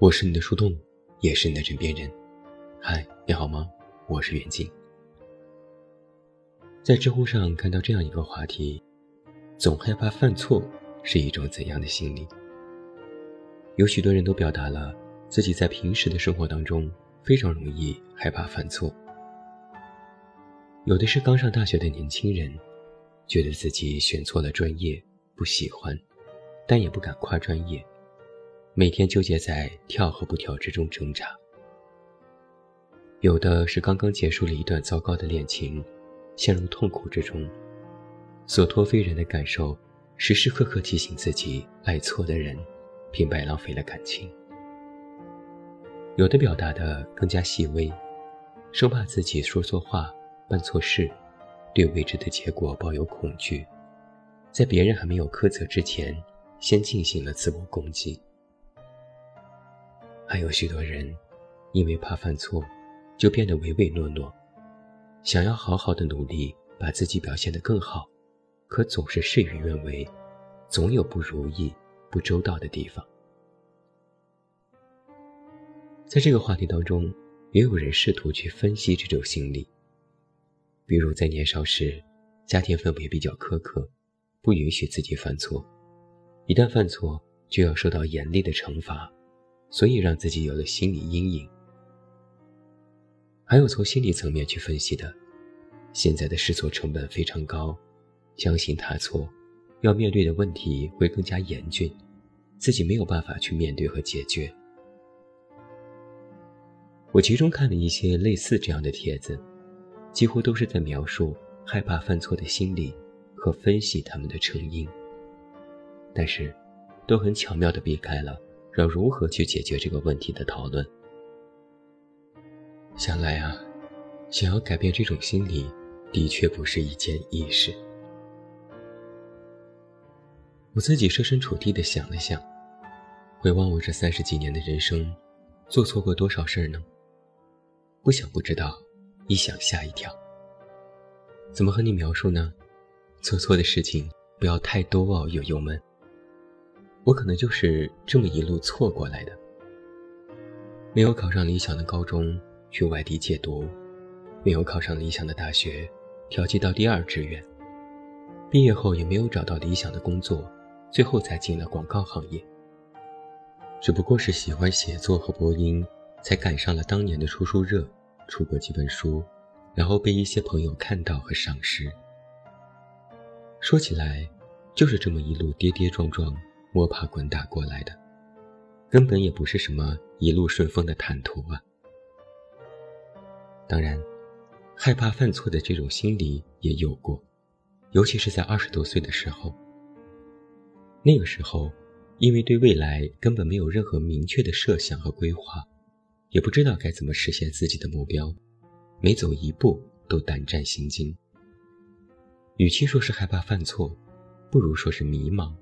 我是你的树洞，也是你的枕边人。嗨，你好吗？我是袁静。在知乎上看到这样一个话题：总害怕犯错是一种怎样的心理？有许多人都表达了自己在平时的生活当中非常容易害怕犯错。有的是刚上大学的年轻人，觉得自己选错了专业，不喜欢，但也不敢跨专业。每天纠结在跳和不跳之中挣扎。有的是刚刚结束了一段糟糕的恋情，陷入痛苦之中，所托非人的感受，时时刻刻提醒自己爱错的人，平白浪费了感情。有的表达的更加细微，生怕自己说错话、办错事，对未知的结果抱有恐惧，在别人还没有苛责之前，先进行了自我攻击。还有许多人，因为怕犯错，就变得唯唯诺诺，想要好好的努力，把自己表现得更好，可总是事与愿违，总有不如意、不周到的地方。在这个话题当中，也有人试图去分析这种心理，比如在年少时，家庭氛围比较苛刻，不允许自己犯错，一旦犯错就要受到严厉的惩罚。所以让自己有了心理阴影。还有从心理层面去分析的，现在的试错成本非常高，相信踏错，要面对的问题会更加严峻，自己没有办法去面对和解决。我集中看了一些类似这样的帖子，几乎都是在描述害怕犯错的心理和分析他们的成因，但是，都很巧妙地避开了。要如何去解决这个问题的讨论？想来啊，想要改变这种心理，的确不是一件易事。我自己设身处地的想了想，回望我这三十几年的人生，做错过多少事儿呢？不想不知道，一想吓一跳。怎么和你描述呢？做错的事情不要太多哦，友友们。我可能就是这么一路错过来的，没有考上理想的高中，去外地借读；没有考上理想的大学，调剂到第二志愿；毕业后也没有找到理想的工作，最后才进了广告行业。只不过是喜欢写作和播音，才赶上了当年的出书热，出过几本书，然后被一些朋友看到和赏识。说起来，就是这么一路跌跌撞撞。摸爬滚打过来的，根本也不是什么一路顺风的坦途啊。当然，害怕犯错的这种心理也有过，尤其是在二十多岁的时候。那个时候，因为对未来根本没有任何明确的设想和规划，也不知道该怎么实现自己的目标，每走一步都胆战心惊。与其说是害怕犯错，不如说是迷茫。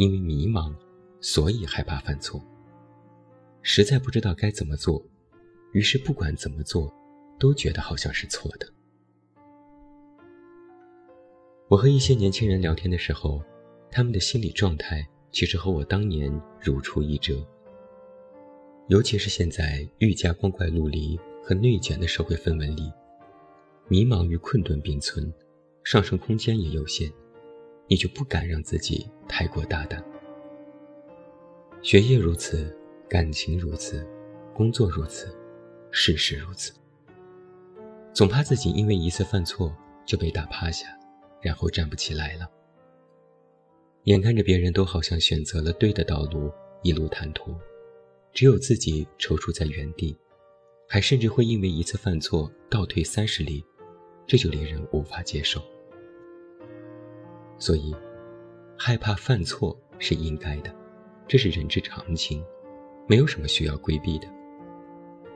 因为迷茫，所以害怕犯错。实在不知道该怎么做，于是不管怎么做，都觉得好像是错的。我和一些年轻人聊天的时候，他们的心理状态其实和我当年如出一辙。尤其是现在愈加光怪陆离和内卷的社会氛围里，迷茫与困顿并存，上升空间也有限。你就不敢让自己太过大胆。学业如此，感情如此，工作如此，事事如此。总怕自己因为一次犯错就被打趴下，然后站不起来了。眼看着别人都好像选择了对的道路，一路坦途，只有自己踌躇在原地，还甚至会因为一次犯错倒退三十里，这就令人无法接受。所以，害怕犯错是应该的，这是人之常情，没有什么需要规避的。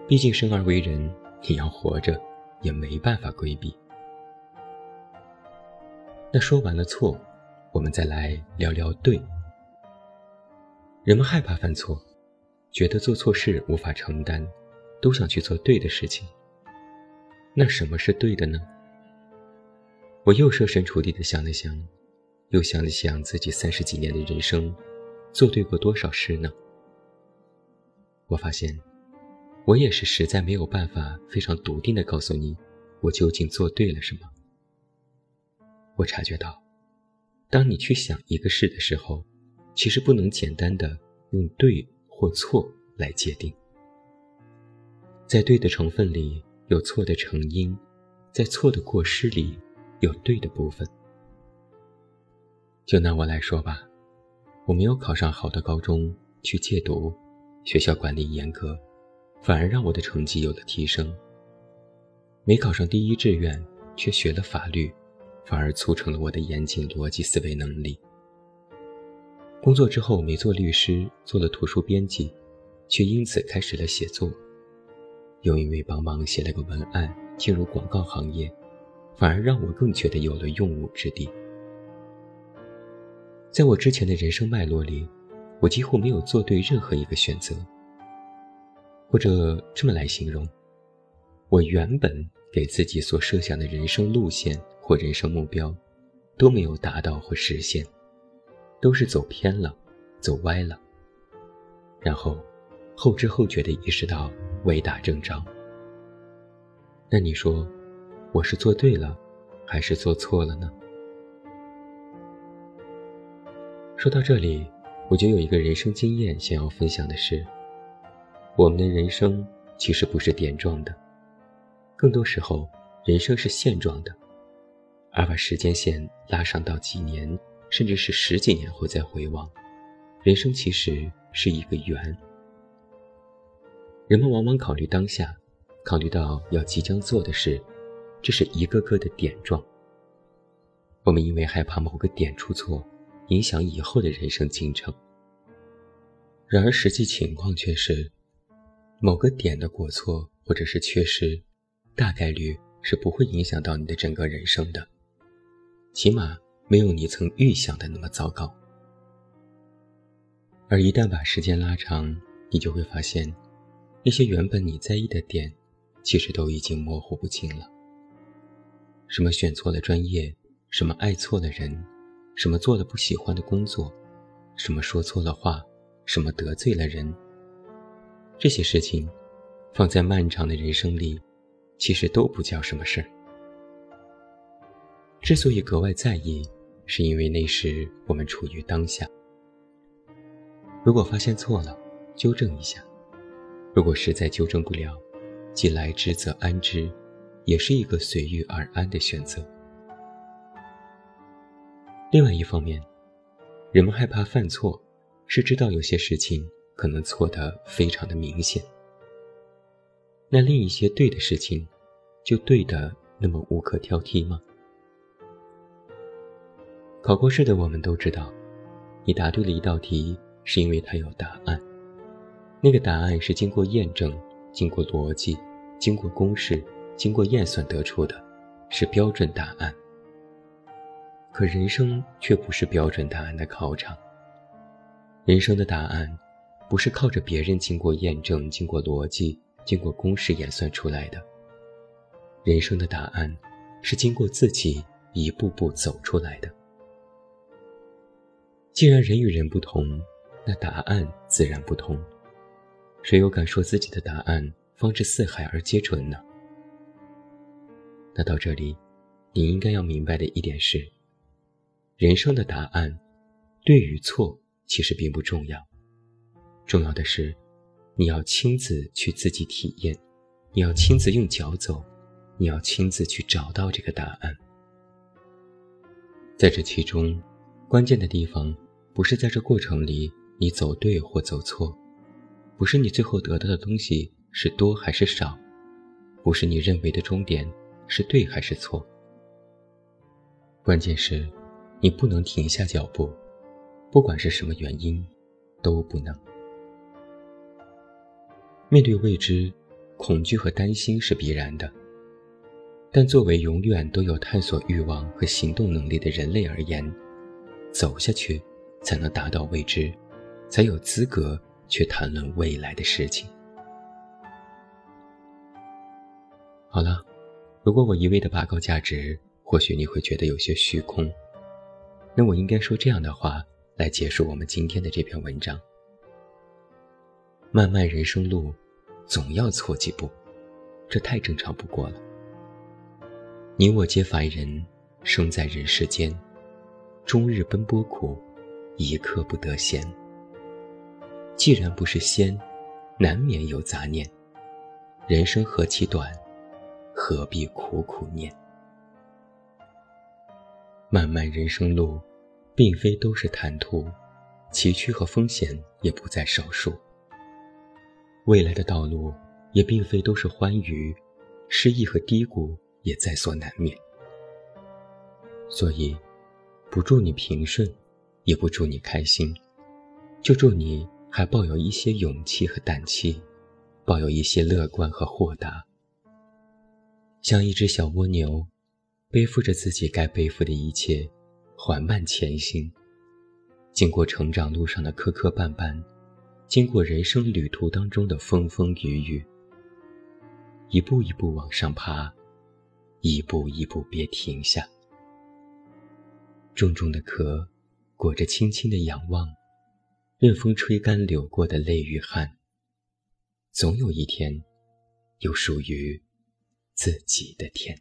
毕竟生而为人，你要活着，也没办法规避。那说完了错，我们再来聊聊对。人们害怕犯错，觉得做错事无法承担，都想去做对的事情。那什么是对的呢？我又设身处地的想了想。又想了想自己三十几年的人生，做对过多少事呢？我发现，我也是实在没有办法非常笃定的告诉你，我究竟做对了什么。我察觉到，当你去想一个事的时候，其实不能简单的用对或错来界定，在对的成分里有错的成因，在错的过失里有对的部分。就拿我来说吧，我没有考上好的高中去戒毒，学校管理严格，反而让我的成绩有了提升。没考上第一志愿，却学了法律。反而促成了我的严谨逻辑思维能力。工作之后没做律师，做了图书编辑，却因此开始了写作。又因为帮忙写了个文案，进入广告行业，反而让我更觉得有了用武之地。在我之前的人生脉络里，我几乎没有做对任何一个选择。或者这么来形容，我原本给自己所设想的人生路线。或人生目标，都没有达到或实现，都是走偏了，走歪了。然后，后知后觉地意识到歪打正着。那你说，我是做对了，还是做错了呢？说到这里，我就有一个人生经验想要分享的是：我们的人生其实不是点状的，更多时候，人生是线状的。而把时间线拉上到几年，甚至是十几年后再回望，人生其实是一个圆。人们往往考虑当下，考虑到要即将做的事，这是一个个的点状。我们因为害怕某个点出错，影响以后的人生进程。然而实际情况却是，某个点的过错或者是缺失，大概率是不会影响到你的整个人生的。起码没有你曾预想的那么糟糕。而一旦把时间拉长，你就会发现，那些原本你在意的点，其实都已经模糊不清了。什么选错了专业，什么爱错了人，什么做了不喜欢的工作，什么说错了话，什么得罪了人，这些事情，放在漫长的人生里，其实都不叫什么事儿。之所以格外在意，是因为那时我们处于当下。如果发现错了，纠正一下；如果实在纠正不了，既来之则安之，也是一个随遇而安的选择。另外一方面，人们害怕犯错，是知道有些事情可能错得非常的明显。那另一些对的事情，就对的那么无可挑剔吗？考过试的我们都知道，你答对了一道题，是因为它有答案。那个答案是经过验证、经过逻辑、经过公式、经过验算得出的，是标准答案。可人生却不是标准答案的考场。人生的答案，不是靠着别人经过验证、经过逻辑、经过公式演算出来的。人生的答案，是经过自己一步步走出来的。既然人与人不同，那答案自然不同。谁又敢说自己的答案方知四海而皆准呢？那到这里，你应该要明白的一点是：人生的答案，对与错其实并不重要，重要的是，你要亲自去自己体验，你要亲自用脚走，你要亲自去找到这个答案。在这其中，关键的地方。不是在这过程里你走对或走错，不是你最后得到的东西是多还是少，不是你认为的终点是对还是错。关键是，你不能停下脚步，不管是什么原因，都不能。面对未知，恐惧和担心是必然的，但作为永远都有探索欲望和行动能力的人类而言，走下去。才能达到未知，才有资格去谈论未来的事情。好了，如果我一味的拔高价值，或许你会觉得有些虚空。那我应该说这样的话来结束我们今天的这篇文章。漫漫人生路，总要错几步，这太正常不过了。你我皆凡人，生在人世间，终日奔波苦，一刻不得闲。既然不是仙，难免有杂念。人生何其短，何必苦苦念？漫漫人生路，并非都是坦途，崎岖和风险也不在少数。未来的道路，也并非都是欢愉，失意和低谷也在所难免。所以，不祝你平顺，也不祝你开心，就祝你还抱有一些勇气和胆气，抱有一些乐观和豁达，像一只小蜗牛，背负着自己该背负的一切，缓慢前行，经过成长路上的磕磕绊绊。经过人生旅途当中的风风雨雨，一步一步往上爬，一步一步别停下。重重的壳，裹着轻轻的仰望，任风吹干流过的泪与汗。总有一天，有属于自己的天。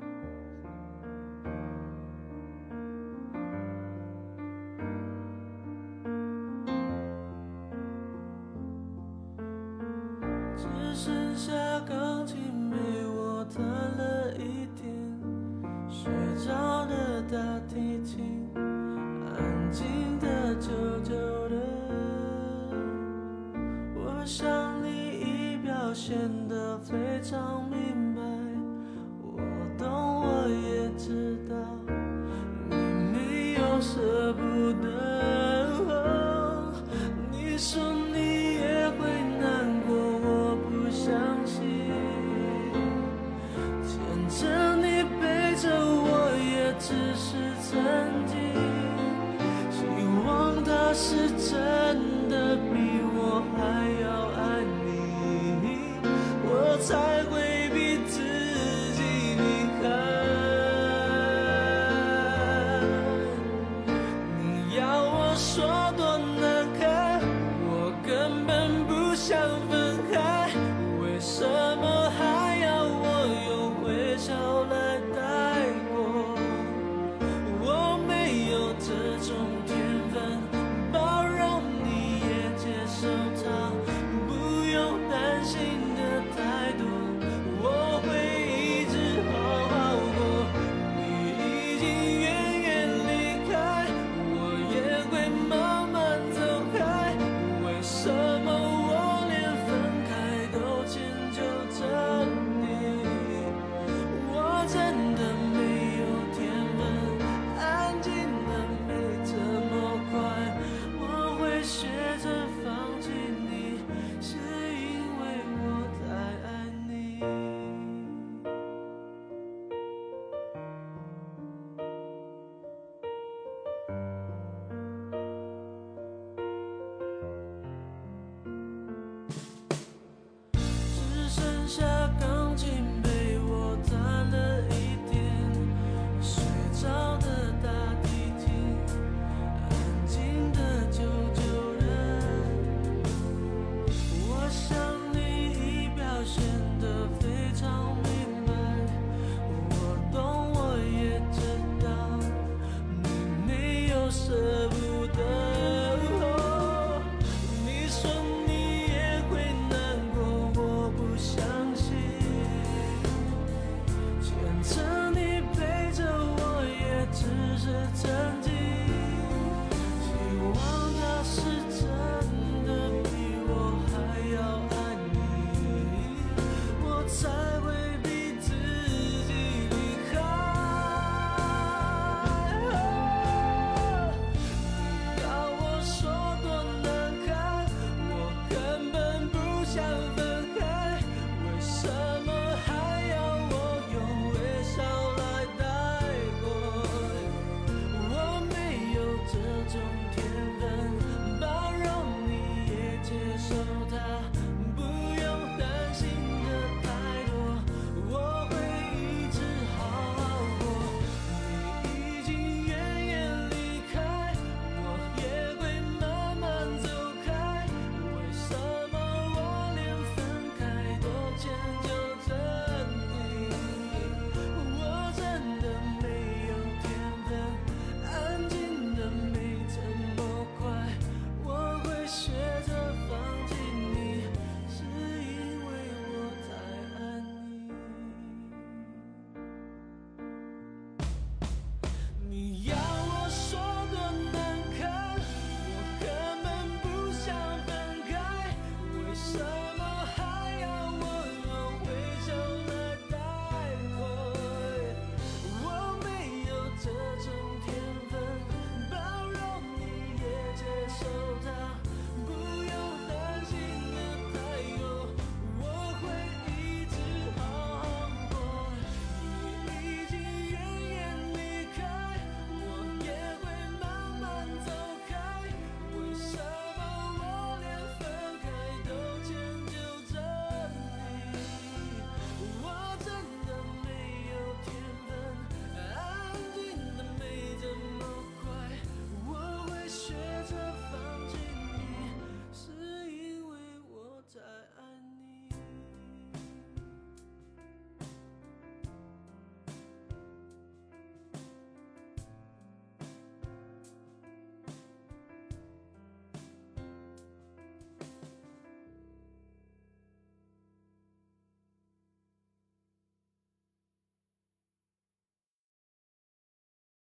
舍不